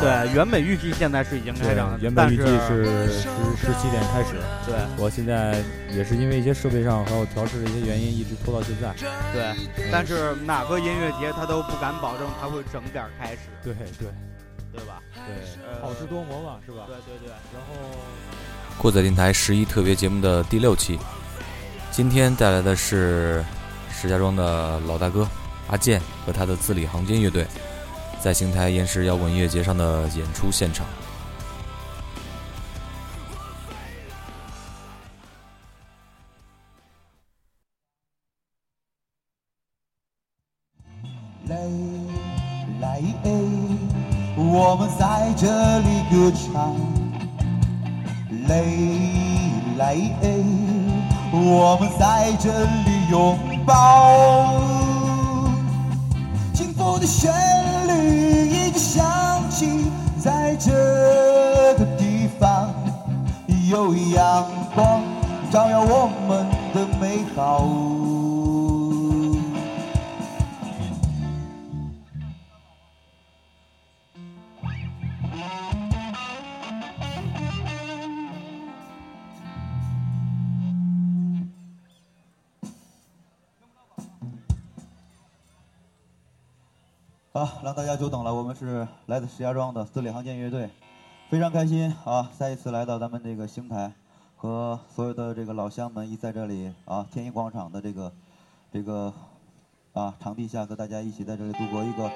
对，原本预计现在是已经开场，原本预计是十十七点开始。对，我现在也是因为一些设备上还有调试的一些原因，一直拖到现在。对，但是哪个音乐节他都不敢保证他会整点开始。对对，对吧？对，好事多磨嘛，是吧？对对对。然后，过载电台十一特别节目的第六期，今天带来的是石家庄的老大哥阿健和他的字里行间乐队。在邢台延时摇滚音乐节上的演出现场。来来，我们在这里歌唱。来来，我们在这里拥抱。幸福的旋。一直响起，在这个地方有阳光照耀我们的美好。好，让大家久等了。我们是来自石家庄的字里行间乐队，非常开心啊！再一次来到咱们这个邢台，和所有的这个老乡们一在这里啊，天一广场的这个这个啊场地下，和大家一起在这里度过一个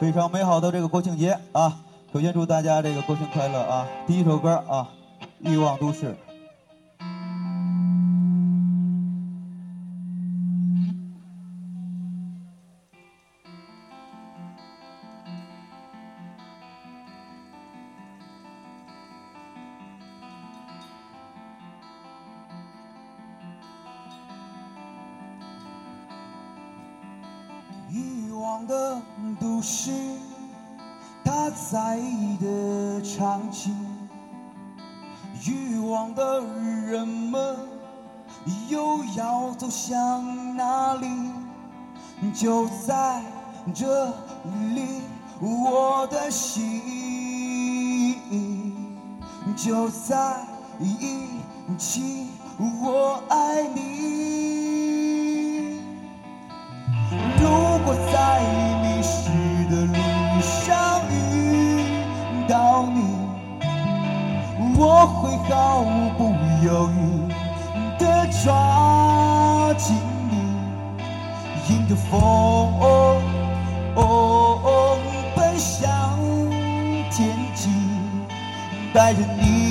非常美好的这个国庆节啊！首先祝大家这个国庆快乐啊！第一首歌啊，《欲望都市》。这里，我的心就在一起，我爱你。如果在迷失的路上遇到你，我会毫不犹豫地抓紧你，迎着风哦奔向天际，带着你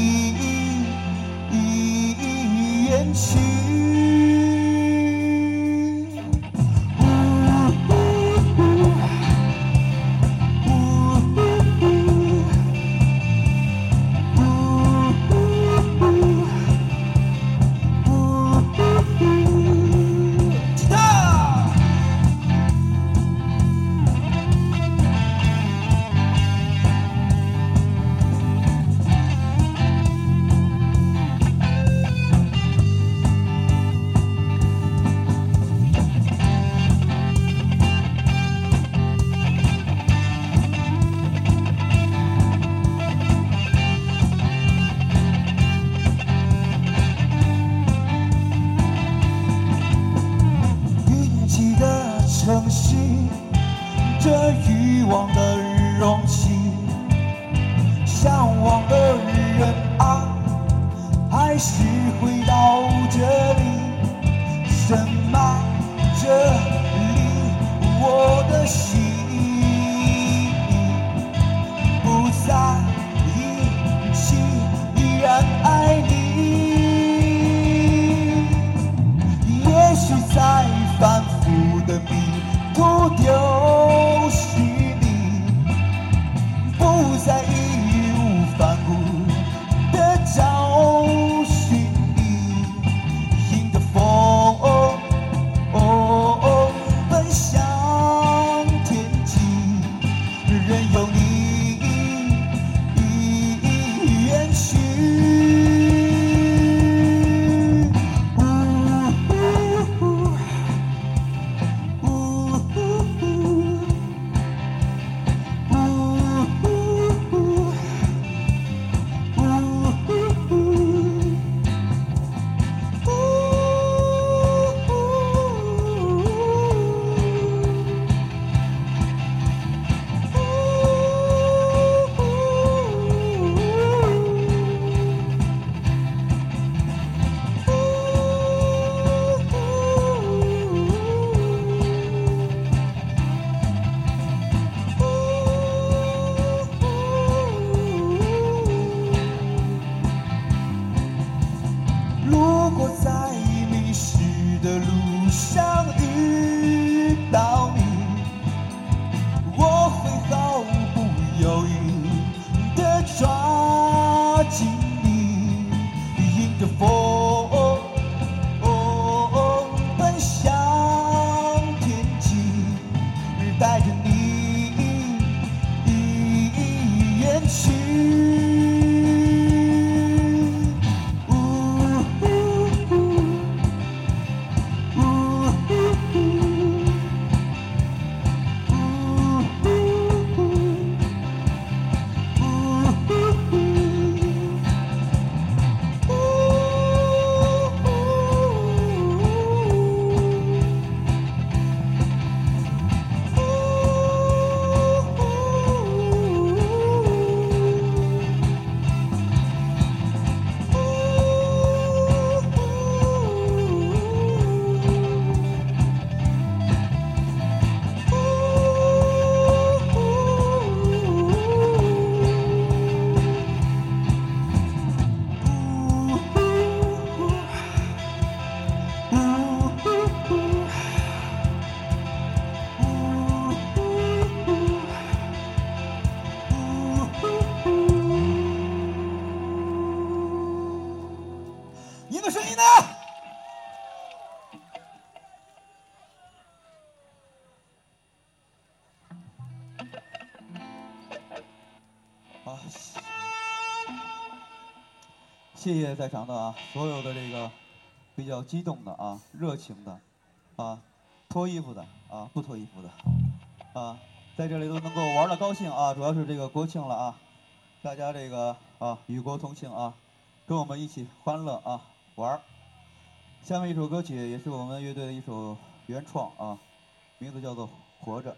谢谢在场的啊，所有的这个比较激动的啊，热情的啊，脱衣服的啊，不脱衣服的啊，在这里都能够玩的高兴啊，主要是这个国庆了啊，大家这个啊与国同庆啊，跟我们一起欢乐啊玩。下面一首歌曲也是我们乐队的一首原创啊，名字叫做《活着》。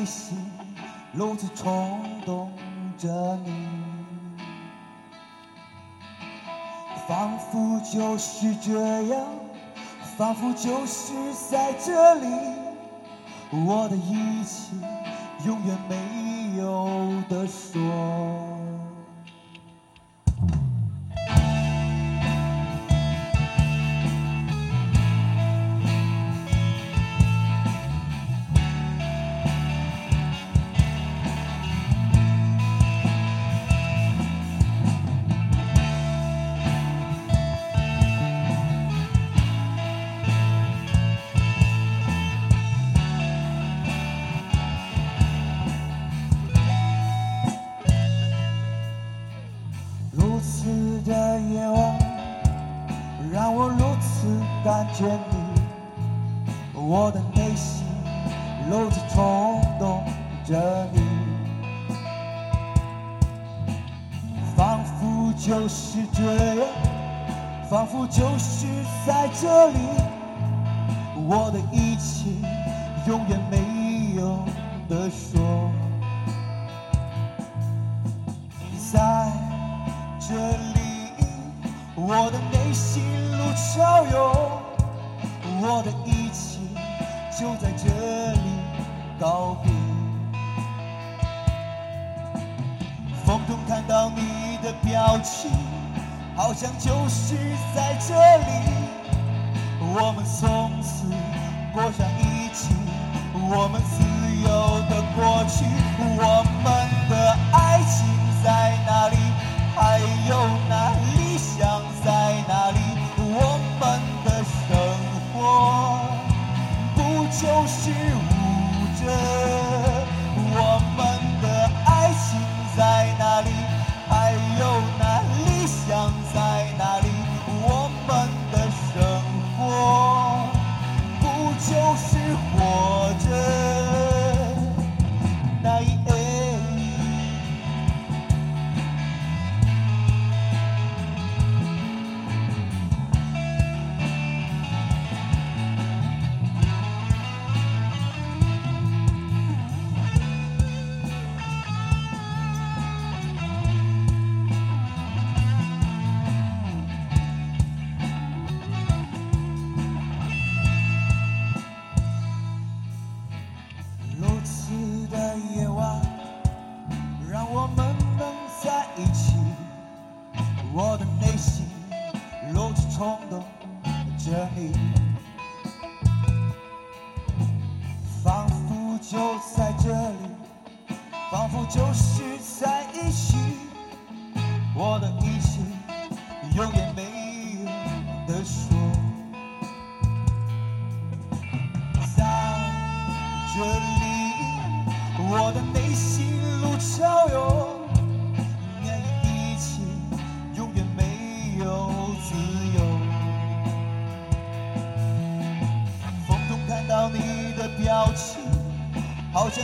内心如此冲动着你，仿佛就是这样，仿佛就是在这里，我的一切永远没有的说。你，我的内心如此冲动着你，仿佛就是这样，仿佛就是在这里，我的一切永远没有的说。在这里，我的内心如潮涌，我的一切就在这里告别。风中看到你的表情，好像就是在这里，我们从此过上一起，我们自由的过去，我们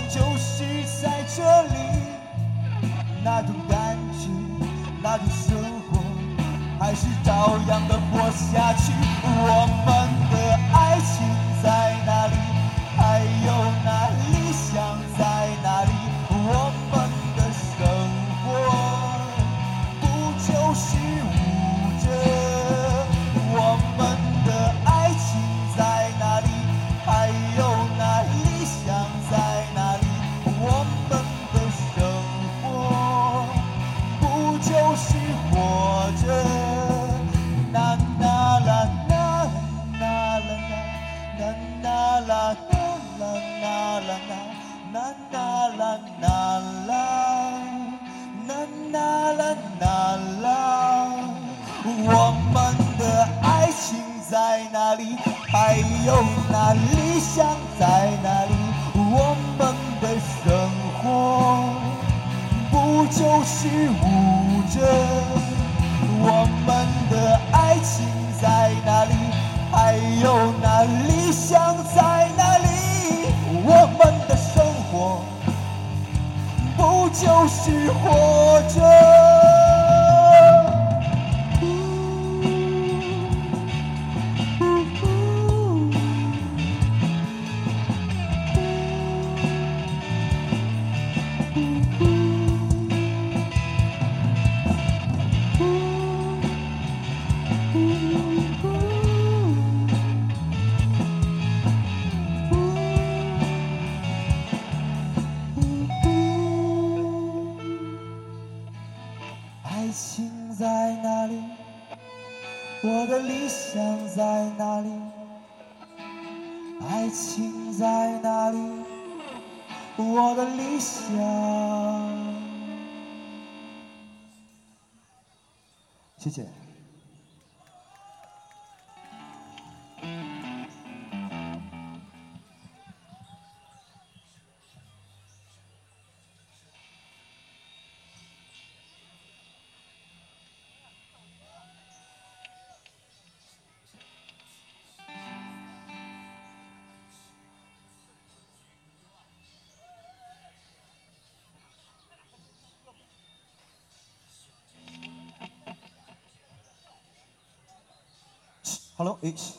就是在这里，那种感觉，那种生活，还是照样的活下去。我们的爱情我们的爱情在哪里？还有那理想在哪里？我们的生活不就是舞着？我的理想在哪里？爱情在哪里？我的理想。谢谢。Hello H。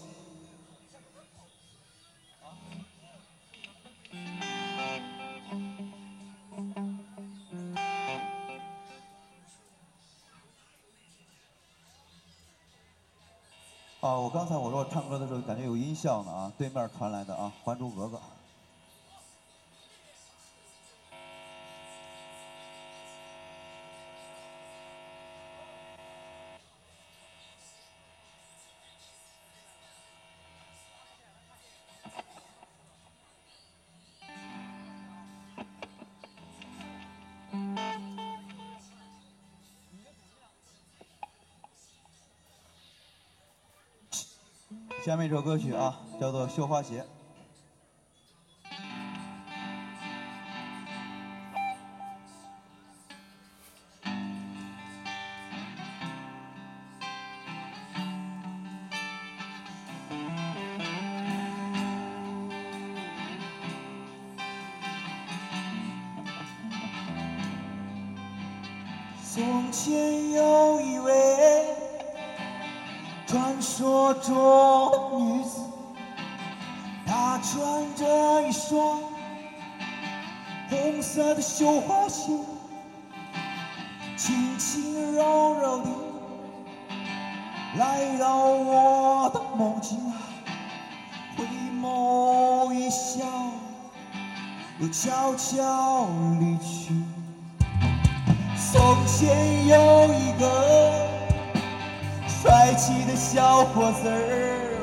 啊，我刚才我说唱歌的时候感觉有音效呢啊，对面传来的啊，《还珠格格》。下面一首歌曲啊，叫做《绣花鞋》。从前有一个帅气的小伙子儿，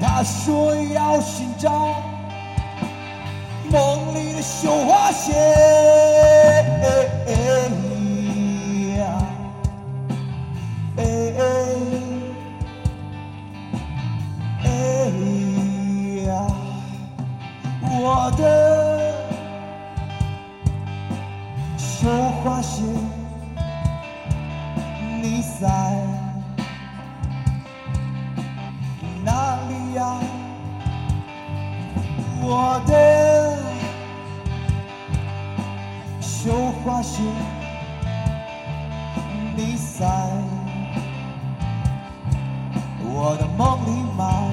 他说要寻找梦里的绣花鞋。绣花鞋，你在哪里呀？我的绣花鞋，你在我的梦里吗？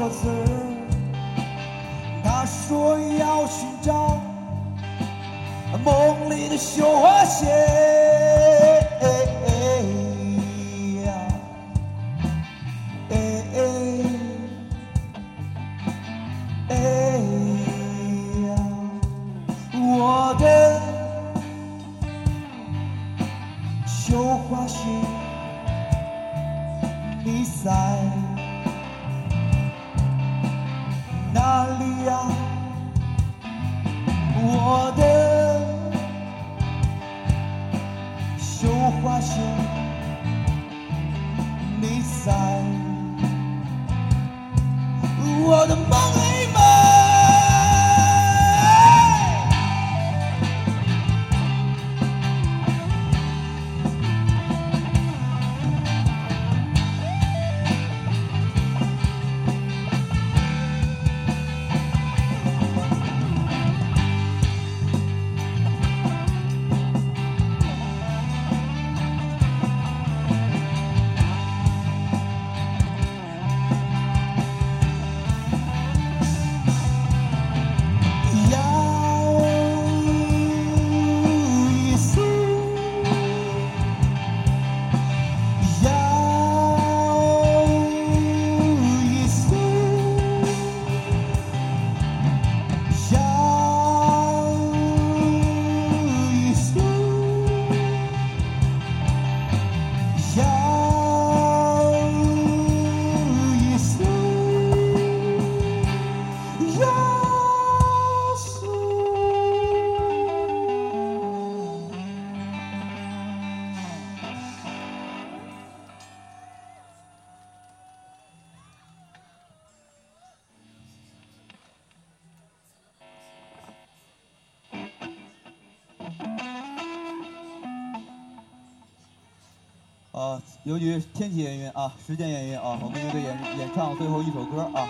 的小由于天气原因啊，时间原因啊，我们乐队演演唱最后一首歌啊。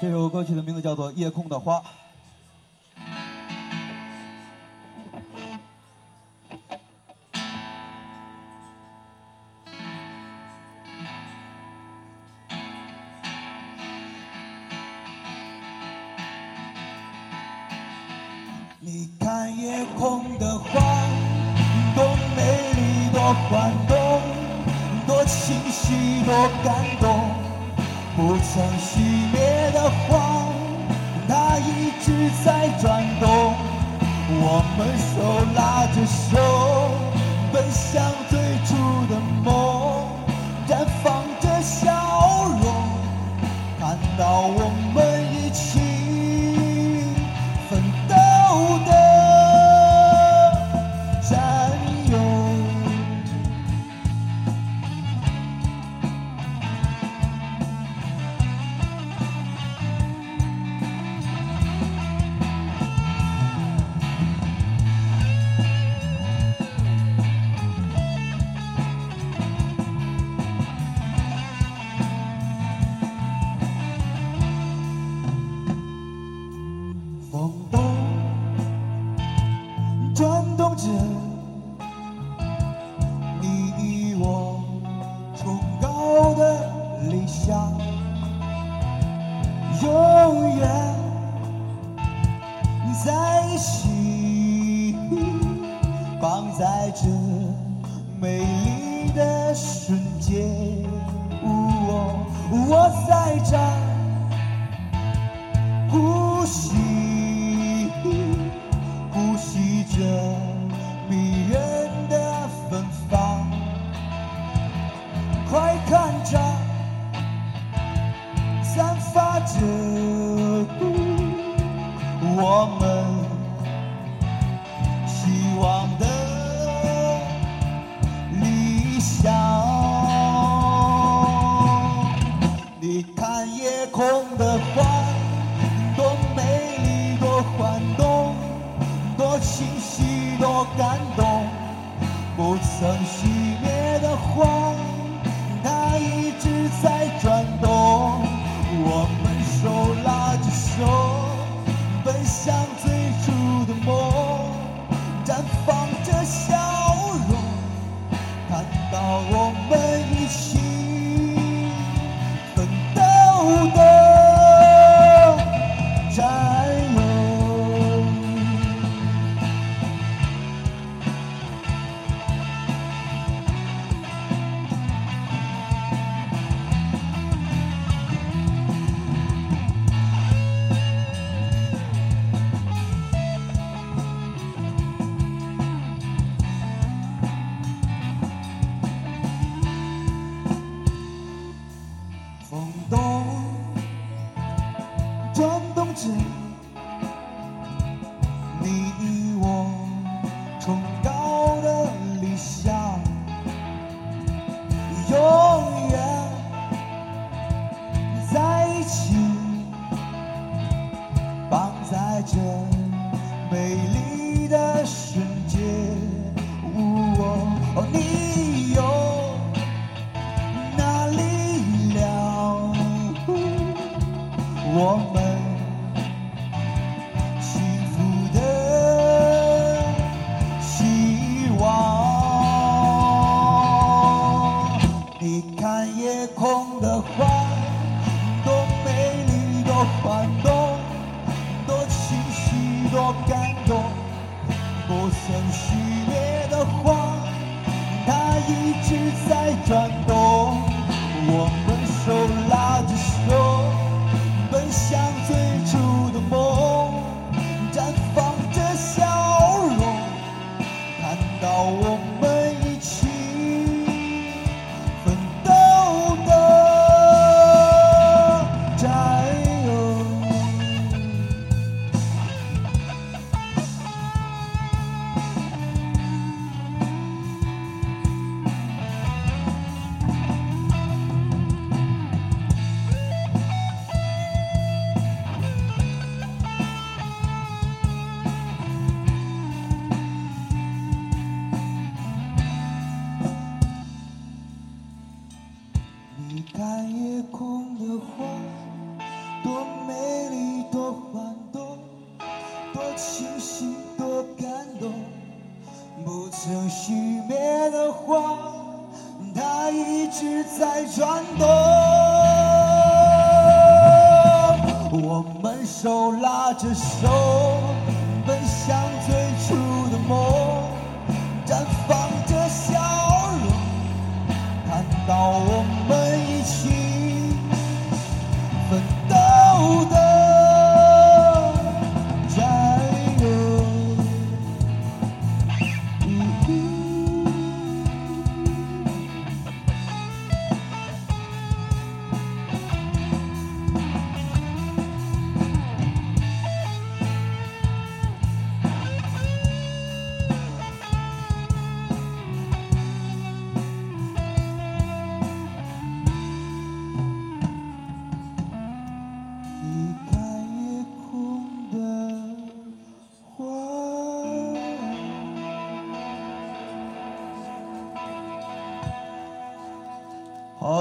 这首歌曲的名字叫做《夜空的花》。直在转动。我们手拉着手，奔向最初的梦，绽放着笑容，看到我们瞬间。红的花，多美丽，多欢动，多清晰，多感动。不曾熄灭的花，花，多美丽，多欢动，多清晰，多感动。不曾熄灭的花，它一直在转动。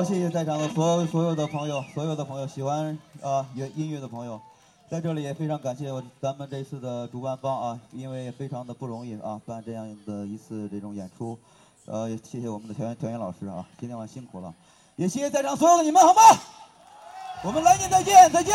谢谢在场的所有所有的朋友，所有的朋友喜欢啊乐音乐的朋友，在这里也非常感谢我咱们这次的主办方啊，因为非常的不容易啊，办这样的一次这种演出，呃，也谢谢我们的调音调音老师啊，今天晚上辛苦了，也谢谢在场所有的你们，好吗？我们来年再见，再见。